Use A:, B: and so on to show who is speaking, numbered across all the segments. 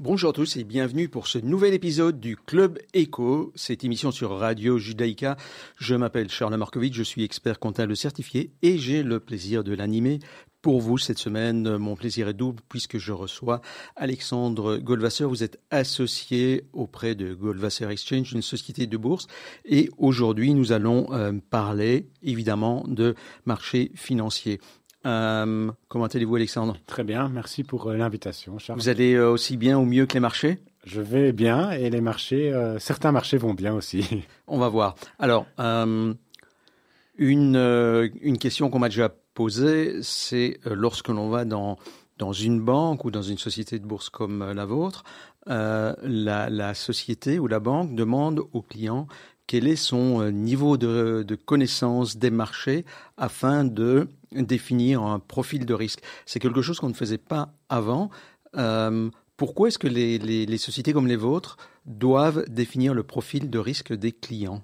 A: Bonjour à tous et bienvenue pour ce nouvel épisode du Club Echo, cette émission sur Radio Judaïka. Je m'appelle Charles Markovitch, je suis expert comptable certifié et j'ai le plaisir de l'animer pour vous cette semaine. Mon plaisir est double puisque je reçois Alexandre Goldwasser. Vous êtes associé auprès de Goldwasser Exchange, une société de bourse. Et aujourd'hui, nous allons euh, parler évidemment de marché financier. Euh, comment allez-vous, Alexandre?
B: Très bien, merci pour euh, l'invitation, Charles.
A: Vous allez euh, aussi bien ou mieux que les marchés?
B: Je vais bien et les marchés, certains marchés vont bien aussi.
A: On va voir. Alors, une, une question qu'on m'a déjà posée, c'est lorsque l'on va dans, dans une banque ou dans une société de bourse comme la vôtre, la, la société ou la banque demande au client quel est son niveau de, connaissance des marchés afin de définir un profil de risque. C'est quelque chose qu'on ne faisait pas avant. Euh, pourquoi est-ce que les, sociétés comme les vôtres doivent définir le profil de risque des clients?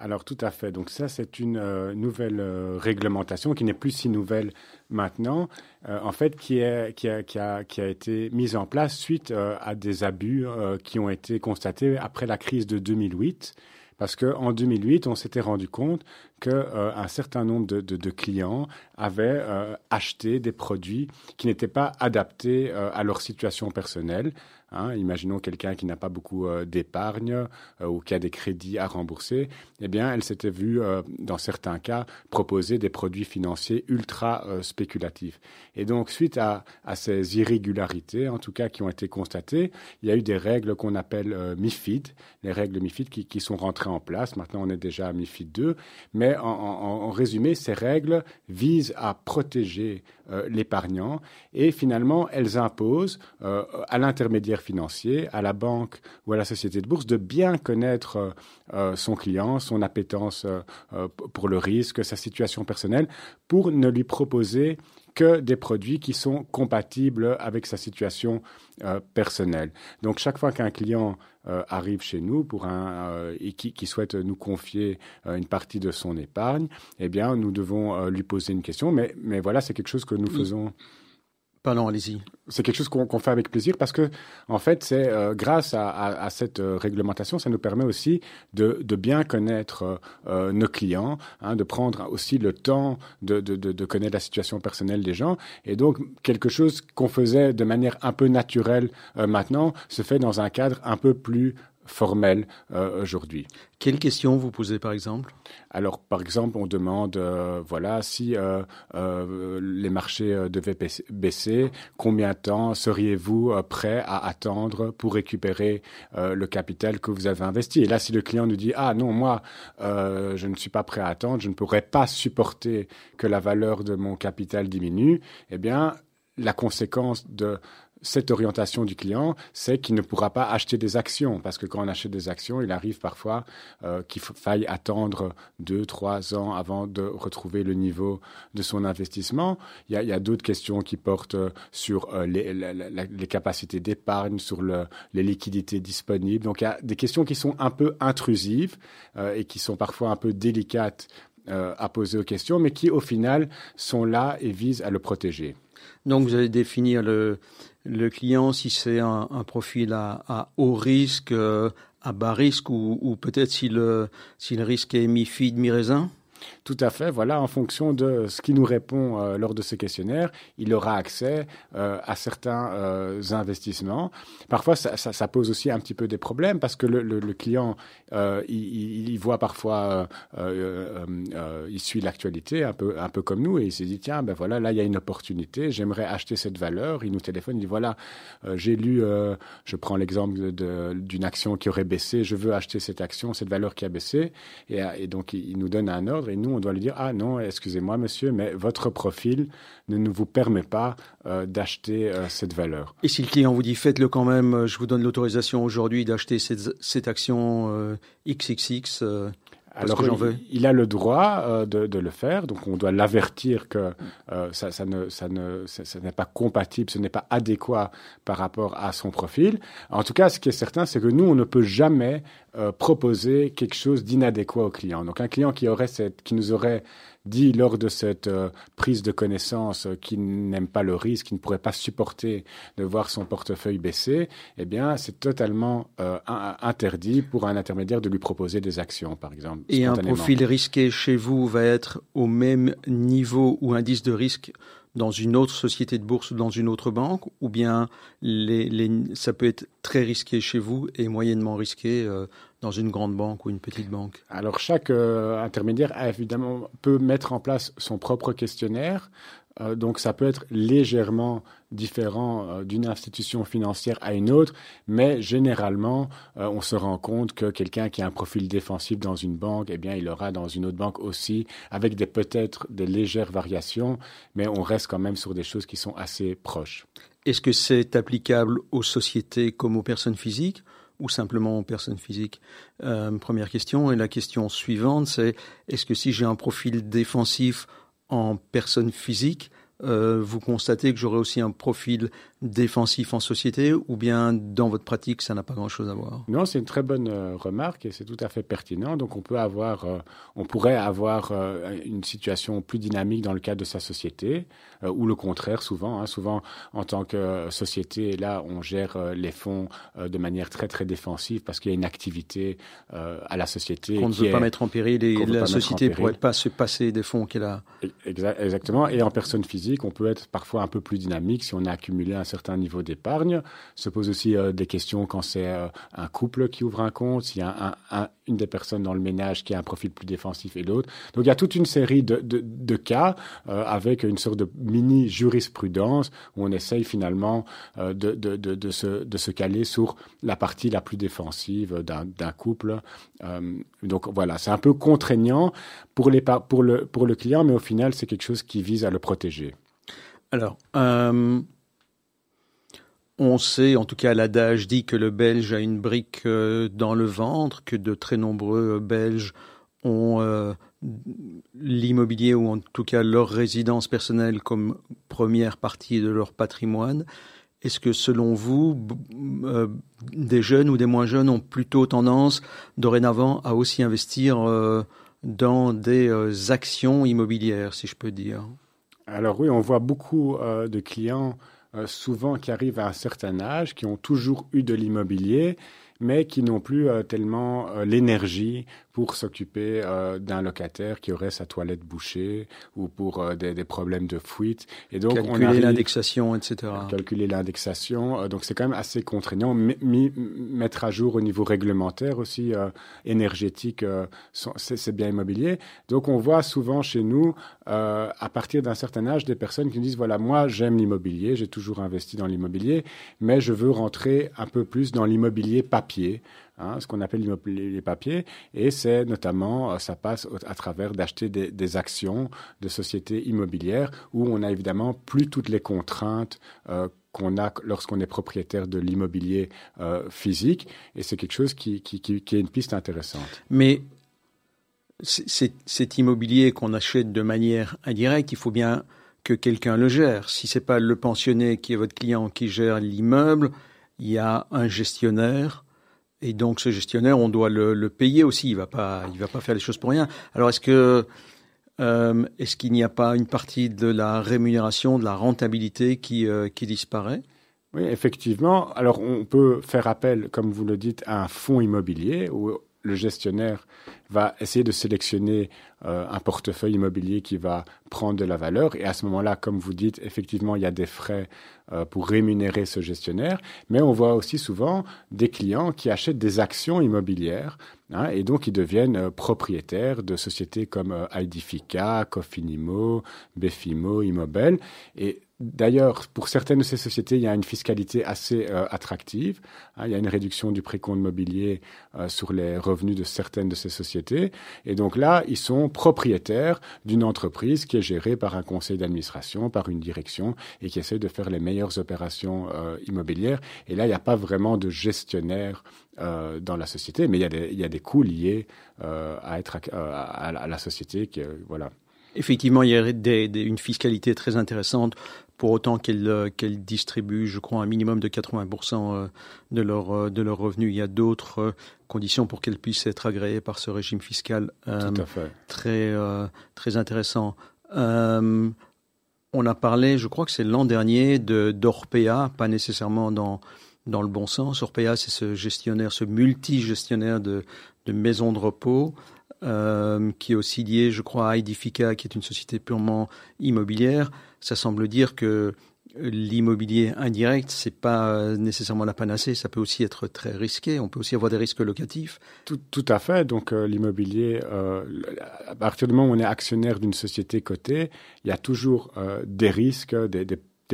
B: Alors tout à fait. Donc ça, c'est une euh, nouvelle euh, réglementation qui n'est plus si nouvelle maintenant, en fait, qui, a, été mise en place suite à des abus qui ont été constatés après la crise de 2008. Parce qu'en 2008, on s'était rendu compte qu'un euh, certain nombre de, clients avaient euh, acheté des produits qui n'étaient pas adaptés euh, à leur situation personnelle. Hein, imaginons quelqu'un qui n'a pas beaucoup euh, d'épargne euh, ou qui a des crédits à rembourser. Eh bien, elle s'était vue, euh, dans certains cas, proposer des produits financiers ultra spéculatifs. Et donc, suite à, ces irrégularités, en tout cas qui ont été constatées, il y a eu des règles qu'on appelle MIFID, les règles MIFID qui, sont rentrées en place. Maintenant, on est déjà à MIFID 2. Mais en résumé, ces règles visent à protéger l'épargnant et finalement, elles imposent à l'intermédiaire financier, à la banque ou à la société de bourse de bien connaître euh, euh, son client, son appétence euh, pour le risque, sa situation personnelle, pour ne lui proposer que des produits qui sont compatibles avec sa situation personnelle. Donc chaque fois qu'un client arrive chez nous pour un et qui, qui, souhaite nous confier une partie de son épargne, eh bien nous devons lui poser une question. Mais, mais voilà, c'est quelque chose que nous faisons. C'est quelque chose qu'on fait avec plaisir parce que, en fait, c'est euh, grâce à, cette euh, réglementation, ça nous permet aussi de, bien connaître euh, nos clients, hein, de prendre aussi le temps de, connaître la situation personnelle des gens. Et donc, quelque chose qu'on faisait de manière un peu naturelle maintenant se fait dans un cadre un peu plus formel euh, aujourd'hui.
A: Quelles questions vous posez par exemple?
B: Alors par exemple, on demande, euh, voilà, si euh, les marchés devaient baisser, combien de temps seriez-vous prêt à attendre pour récupérer le capital que vous avez investi? Et là, si le client nous dit, ah non, moi, je ne suis pas prêt à attendre, je ne pourrais pas supporter que la valeur de mon capital diminue, eh bien, la conséquence de cette orientation du client, c'est qu'il ne pourra pas acheter des actions, parce que quand on achète des actions, il arrive parfois euh, qu'il faille attendre deux, trois ans avant de retrouver le niveau de son investissement. Il y a, d'autres questions qui portent euh, sur euh, les, capacités d'épargne, sur les liquidités disponibles. Donc il y a des questions qui sont un peu intrusives et qui sont parfois un peu délicates à poser aux questions, mais qui au final sont là et visent à le protéger.
A: Donc vous allez définir le, le client si c'est un, profil à, haut risque, euh, à bas risque ou, peut-être si le, si le risque est mi-fide, mi-raisin?
B: Tout à fait. Voilà, en fonction de ce qui nous répond euh, lors de ce questionnaire, il aura accès euh, à certains euh, investissements. Parfois, ça, pose aussi un petit peu des problèmes parce que le, client, il, voit parfois, il suit l'actualité un peu, un peu comme nous et il se dit tiens, ben voilà, là il y a une opportunité, j'aimerais acheter cette valeur. Il nous téléphone, il dit voilà, j'ai lu, je prends l'exemple d'une action qui aurait baissé, je veux acheter cette action, cette valeur qui a baissé, et, donc il nous donne un ordre et nous on doit lui dire ah non, excusez-moi monsieur, mais votre profil ne, vous permet pas euh, d'acheter euh, cette valeur.
A: Et si le client vous dit faites-le quand même, euh, je vous donne l'autorisation aujourd'hui d'acheter cette, cette, action XXX
B: alors, il, a le droit euh, de, le faire, donc on doit l'avertir que euh, ça, ne, ça ne, n'est pas compatible, ce n'est pas adéquat par rapport à son profil. En tout cas, ce qui est certain, c'est que nous, on ne peut jamais euh, proposer quelque chose d'inadéquat au client. Donc, un client qui aurait cette, qui nous aurait dit lors de cette prise de connaissance qu'il n'aime pas le risque, qu'il ne pourrait pas supporter de voir son portefeuille baisser, eh bien, c'est totalement interdit pour un intermédiaire de lui proposer des actions, par exemple.
A: Et un profil risqué chez vous va être au même niveau ou indice de risque dans une autre société de bourse ou dans une autre banque, ou bien les, ça peut être très risqué chez vous et moyennement risqué euh, dans une grande banque ou une petite banque
B: Alors chaque euh, intermédiaire évidemment peut mettre en place son propre questionnaire. Euh, donc ça peut être légèrement différent euh, d'une institution financière à une autre, mais généralement, euh, on se rend compte que quelqu'un qui a un profil défensif dans une banque, eh bien, il aura dans une autre banque aussi, avec des peut-être des légères variations, mais on reste quand même sur des choses qui sont assez proches.
A: Est-ce que c'est applicable aux sociétés comme aux personnes physiques ou simplement aux personnes physiques Première question. Et la question suivante, c'est est-ce que si j'ai un profil défensif en personne physique, euh, vous constatez que j'aurai aussi un profil défensif en société ou bien dans votre pratique, ça n'a pas grand-chose à voir?
B: Non, c'est une très bonne euh, remarque et c'est tout à fait pertinent. Donc on peut avoir, euh, on pourrait avoir une situation plus dynamique dans le cadre de sa société ou le contraire souvent. Hein. Souvent en tant que société, là, on gère les fonds de manière très très défensive parce qu'il y a une activité à la société.
A: Qu'on ne veut pas mettre en péril et la société ne pourrait pas se passer des fonds qu'elle a.
B: Exactement. Et en personne physique on peut être parfois un peu plus dynamique si on a accumulé un certain niveau d'épargne. Se pose aussi euh, des questions quand c'est euh, un couple qui ouvre un compte, s'il y a une des personnes dans le ménage qui a un profil plus défensif et l'autre. Donc il y a toute une série de, cas euh, avec une sorte de mini jurisprudence où on essaye finalement de, se, de se caler sur la partie la plus défensive d'un couple. donc voilà, c'est un peu contraignant pour, les, pour, le, pour le client, mais au final, c'est quelque chose qui vise à le protéger.
A: Alors, euh, on sait, en tout cas l'adage dit que le Belge a une brique euh, dans le ventre, que de très nombreux Belges ont euh, l'immobilier ou en tout cas leur résidence personnelle comme première partie de leur patrimoine. Est-ce que selon vous, des jeunes ou des moins jeunes ont plutôt tendance dorénavant à aussi investir dans des actions immobilières, si je peux dire?
B: Alors oui, on voit beaucoup euh, de clients euh, souvent qui arrivent à un certain âge, qui ont toujours eu de l'immobilier, mais qui n'ont plus euh, tellement l'énergie pour s'occuper euh, d'un locataire qui aurait sa toilette bouchée ou pour euh, des, des, problèmes de fuite.
A: Et donc calculer l'indexation, etc.
B: Calculer l'indexation. Euh, donc c'est quand même assez contraignant. mettre à jour au niveau réglementaire aussi énergétique, c'est bien immobilier. Donc on voit souvent chez nous, à partir d'un certain âge, des personnes qui nous disent voilà moi j'aime l'immobilier, j'ai toujours investi dans l'immobilier, mais je veux rentrer un peu plus dans l'immobilier papier. Hein, ce qu'on appelle les papiers, et c'est notamment, euh, ça passe à travers d'acheter des, actions de sociétés immobilières où on a évidemment plus toutes les contraintes euh, qu'on a lorsqu'on est propriétaire de l'immobilier euh, physique, et c'est quelque chose qui, qui, qui, est une piste intéressante.
A: Mais cet immobilier qu'on achète de manière indirecte, il faut bien que quelqu'un le gère. Si c'est pas le pensionné qui est votre client qui gère l'immeuble, il y a un gestionnaire et donc ce gestionnaire, on doit le, payer aussi. Il va pas, il va pas faire les choses pour rien. Alors est-ce que euh, est-ce qu'il n'y a pas une partie de la rémunération, de la rentabilité qui, euh, qui disparaît?
B: Oui, effectivement. Alors on peut faire appel, comme vous le dites, à un fonds immobilier où le gestionnaire va essayer de sélectionner euh, un portefeuille immobilier qui va prendre de la valeur. Et à ce moment-là, comme vous dites, effectivement, il y a des frais euh, pour rémunérer ce gestionnaire. Mais on voit aussi souvent des clients qui achètent des actions immobilières hein, et donc ils deviennent euh, propriétaires de sociétés comme Idifica, Cofinimo, Befimo, Immobel. Et D'ailleurs, pour certaines de ces sociétés, il y a une fiscalité assez euh, attractive. Hein. il y a une réduction du précompte mobilier euh, sur les revenus de certaines de ces sociétés. Et donc là, ils sont propriétaires d'une entreprise qui est gérée par un conseil d'administration, par une direction, et qui essaie de faire les meilleures opérations euh, immobilières. Et là, il n'y a pas vraiment de gestionnaire dans la société, mais il y a des, il y a des coûts liés à être à, la société. Qui, voilà.
A: Effectivement, il y a une fiscalité très intéressante pour autant qu'elle qu'elle distribue, je crois, un minimum de 80% de leur de leurs revenus. Il y a d'autres conditions pour qu'elle puisse être agréée par ce régime fiscal très très intéressant. On a parlé, je crois que c'est l'an dernier, de d'Orpea, pas nécessairement dans dans le bon sens. Orpea, c'est ce gestionnaire, ce multi-gestionnaire de, de maisons de repos, euh, qui est aussi lié, je crois, à Edifica, qui est une société purement immobilière. Ça semble dire que l'immobilier indirect, c'est pas nécessairement la panacée, ça peut aussi être très risqué, on peut aussi avoir des risques locatifs.
B: Tout, à fait, donc euh, l'immobilier, euh, à partir du moment où on est actionnaire d'une société cotée, il y a toujours euh, des risques, des,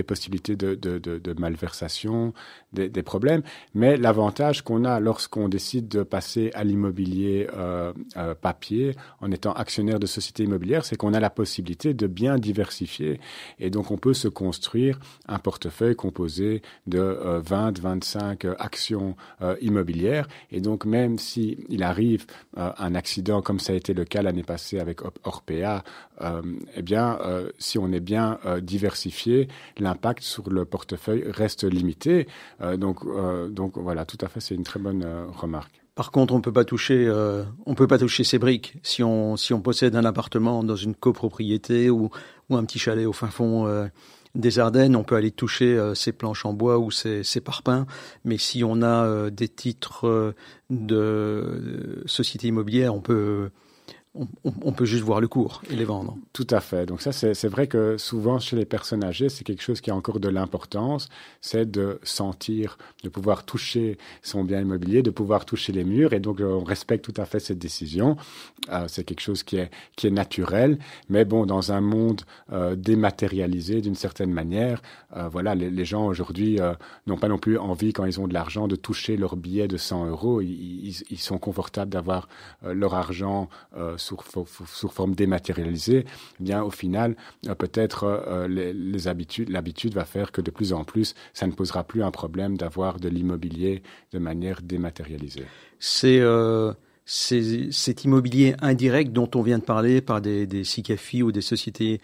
B: possibilités de malversation, des, des, problèmes. Mais l'avantage qu'on a lorsqu'on décide de passer à l'immobilier euh, euh, papier en étant actionnaire de société immobilière, c'est qu'on a la possibilité de bien diversifier. Et donc, on peut se construire un portefeuille composé de euh, 20, 25 euh, actions euh, immobilières. Et donc, même s'il il arrive euh, un accident, comme ça a été le cas l'année passée avec Orpea, eh bien, si on est bien diversifié, l'impact sur le portefeuille reste limité. Euh, donc, euh, donc voilà, tout à fait, c'est une très bonne euh, remarque.
A: Par contre, on peut pas toucher, on peut pas toucher ces briques. Si on si on possède un appartement dans une copropriété ou ou un petit chalet au fin fond des Ardennes, on peut aller toucher ces planches en bois ou ces, ces parpaings. Mais si on a des titres de société immobilière, on peut on, peut juste voir le cours et les vendre.
B: Tout à fait. Donc ça, c'est vrai que souvent chez les personnes âgées, c'est quelque chose qui a encore de l'importance, c'est de sentir, de pouvoir toucher son bien immobilier, de pouvoir toucher les murs. Et donc on respecte tout à fait cette décision. Euh, c'est quelque chose qui est, naturel. Mais bon, dans un monde euh, dématérialisé d'une certaine manière, euh, voilà, les, gens aujourd'hui n'ont pas non plus envie, quand ils ont de l'argent, de toucher leur billet de 100 euros. Ils, ils, sont confortables d'avoir leur argent sous, forme dématérialisée, eh bien au final, euh, peut-être euh, les, habitudes, l'habitude va faire que de plus en plus, ça ne posera plus un problème d'avoir de l'immobilier de manière dématérialisée.
A: C'est euh, cet immobilier indirect dont on vient de parler par des, des SICAFI ou des sociétés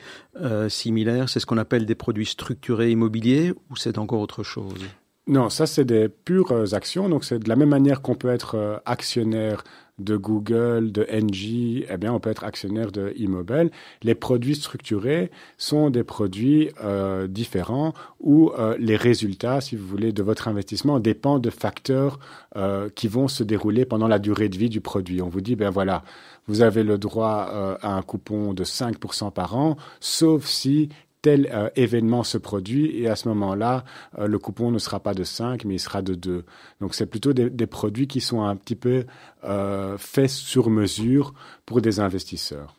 A: similaires, c'est ce qu'on appelle des produits structurés immobiliers ou c'est encore autre chose?
B: Non, ça c'est des pures actions. Donc c'est de la même manière qu'on peut être actionnaire de Google, de NG, eh bien, on peut être actionnaire de Immobile. Les produits structurés sont des produits euh, différents où euh, les résultats, si vous voulez, de votre investissement dépendent de facteurs euh, qui vont se dérouler pendant la durée de vie du produit. On vous dit, ben voilà, vous avez le droit euh, à un coupon de 5% par an, sauf si tel euh, événement se produit et à ce moment-là, euh, le coupon ne sera pas de 5, mais il sera de 2. Donc c'est plutôt des, produits qui sont un petit peu euh, faits sur mesure pour des investisseurs.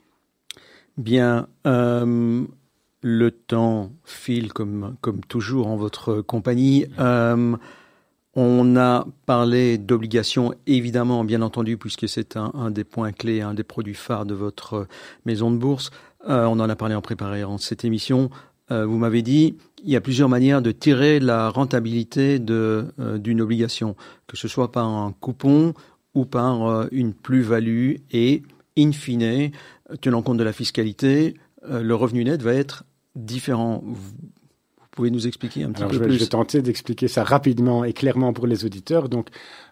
A: Bien, le temps file comme, toujours en votre compagnie. On a parlé d'obligations, évidemment, bien entendu, puisque c'est un, des points clés, un des produits phares de votre maison de bourse. Euh, on en a parlé en préparant cette émission. Euh, vous m'avez dit, il y a plusieurs manières de tirer la rentabilité euh, d'une obligation, que ce soit par un coupon ou par une plus-value et, in fine, tenant compte de la fiscalité, le revenu net va être différent. Vous, pouvez nous expliquer un petit
B: Alors
A: peu
B: je vais,
A: plus
B: Je vais tenter d'expliquer ça rapidement et clairement pour les auditeurs. Donc,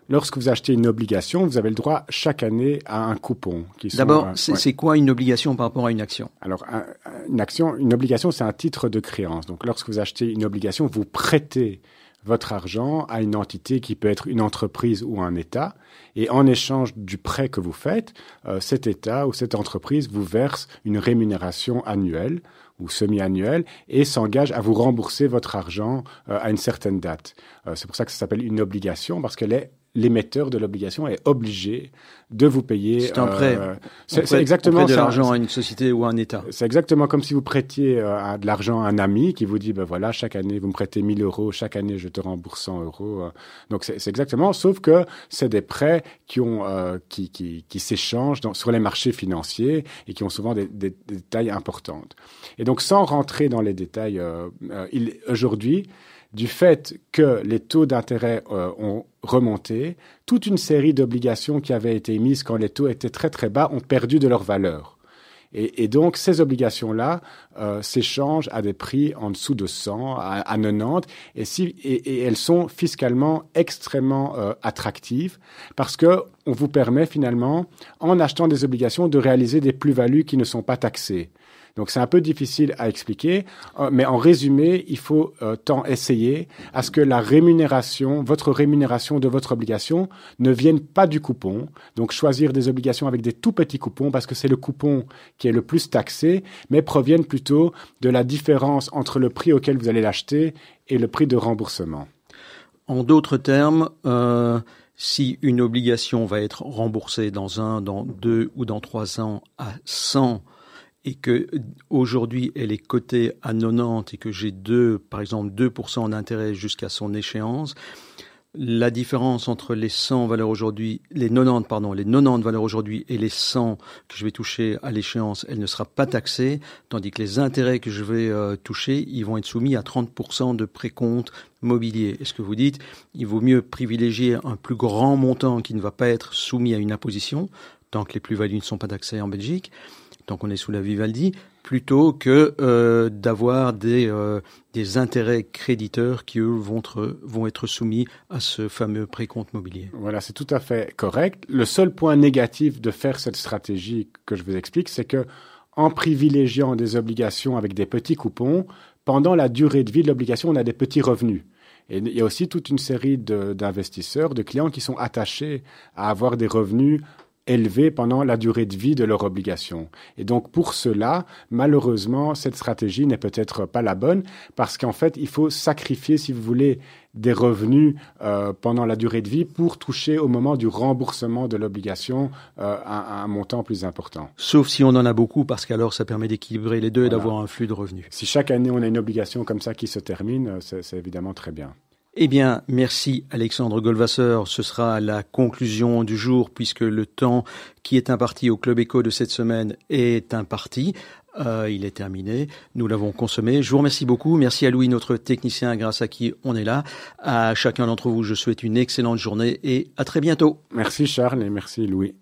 B: lorsque vous achetez une obligation, vous avez le droit chaque année à un coupon.
A: D'abord, c'est ouais. quoi une obligation par rapport à une action?
B: Alors, un, une action, une obligation, c'est un titre de créance. Donc, lorsque vous achetez une obligation, vous prêtez votre argent à une entité qui peut être une entreprise ou un État. Et en échange du prêt que vous faites, euh, cet État ou cette entreprise vous verse une rémunération annuelle ou semi-annuelle et s'engage à vous rembourser votre argent euh, à une certaine date. Euh, c'est pour ça que ça s'appelle une obligation parce qu'elle est l'émetteur de l'obligation est obligé de vous payer.
A: C'est un prêt. Euh,
B: c'est exactement
A: de l'argent à une société ou à un État.
B: C'est exactement comme si vous prêtiez euh, de l'argent à un ami qui vous dit, ben voilà, chaque année vous me prêtez 1000 euros, chaque année je te rembourse 100 euros. Euh. Donc c'est exactement, sauf que c'est des prêts qui ont euh, qui qui, qui s'échangent sur les marchés financiers et qui ont souvent des, des, des, tailles importantes. Et donc sans rentrer dans les détails, euh, aujourd'hui du fait que les taux d'intérêt euh, ont remonté, toute une série d'obligations qui avaient été émises quand les taux étaient très très bas ont perdu de leur valeur. Et, donc, ces obligations-là euh, s'échangent à des prix en dessous de 100, à, 90, et, elles sont fiscalement extrêmement euh, attractives parce que on vous permet finalement, en achetant des obligations, de réaliser des plus-values qui ne sont pas taxées. Donc c'est un peu difficile à expliquer, euh, mais en résumé, il faut euh, tant essayer à ce que la rémunération, votre rémunération de votre obligation ne vienne pas du coupon. Donc choisir des obligations avec des tout petits coupons parce que c'est le coupon qui est le plus taxé, mais proviennent plutôt de la différence entre le prix auquel vous allez l'acheter et le prix de remboursement.
A: En d'autres termes, euh, si une obligation va être remboursée dans un, dans deux ou dans trois ans à 100 et que aujourd'hui elle est cotée à 90 et que j'ai deux, par exemple 2% d'intérêt jusqu'à son échéance, la différence entre les 100 valeurs aujourd'hui, les 90 pardon, les 90 valeurs aujourd'hui et les 100 que je vais toucher à l'échéance, elle ne sera pas taxée, tandis que les intérêts que je vais euh, toucher, ils vont être soumis à 30% de précompte mobilier. Est-ce que vous dites, il vaut mieux privilégier un plus grand montant qui ne va pas être soumis à une imposition, tant que les plus-values ne sont pas taxées en Belgique, tant qu'on est sous la Vivaldi, plutôt que euh, d'avoir des, euh, des intérêts créditeurs qui, eux, vont être, vont être soumis à ce fameux précompte mobilier.
B: Voilà, c'est tout à fait correct. Le seul point négatif de faire cette stratégie que je vous explique, c'est que en privilégiant des obligations avec des petits coupons, pendant la durée de vie de l'obligation, on a des petits revenus. Et il y a aussi toute une série d'investisseurs, de clients qui sont attachés à avoir des revenus élevés pendant la durée de vie de leur obligation. Et donc pour cela, malheureusement, cette stratégie n'est peut-être pas la bonne parce qu'en fait, il faut sacrifier, si vous voulez, des revenus euh, pendant la durée de vie pour toucher au moment du remboursement de l'obligation euh, un, montant plus important.
A: Sauf si on en a beaucoup, parce qu'alors ça permet d'équilibrer les deux et d'avoir un flux de revenus.
B: Si chaque année on a une obligation comme ça qui se termine, c'est évidemment très bien.
A: Eh bien, merci Alexandre Golvasseur. Ce sera la conclusion du jour puisque le temps qui est imparti au Club Éco de cette semaine est imparti. Euh, il est terminé. Nous l'avons consommé. Je vous remercie beaucoup. Merci à Louis, notre technicien, grâce à qui on est là. À chacun d'entre vous, je souhaite une excellente journée et à très bientôt.
B: Merci Charles et merci Louis.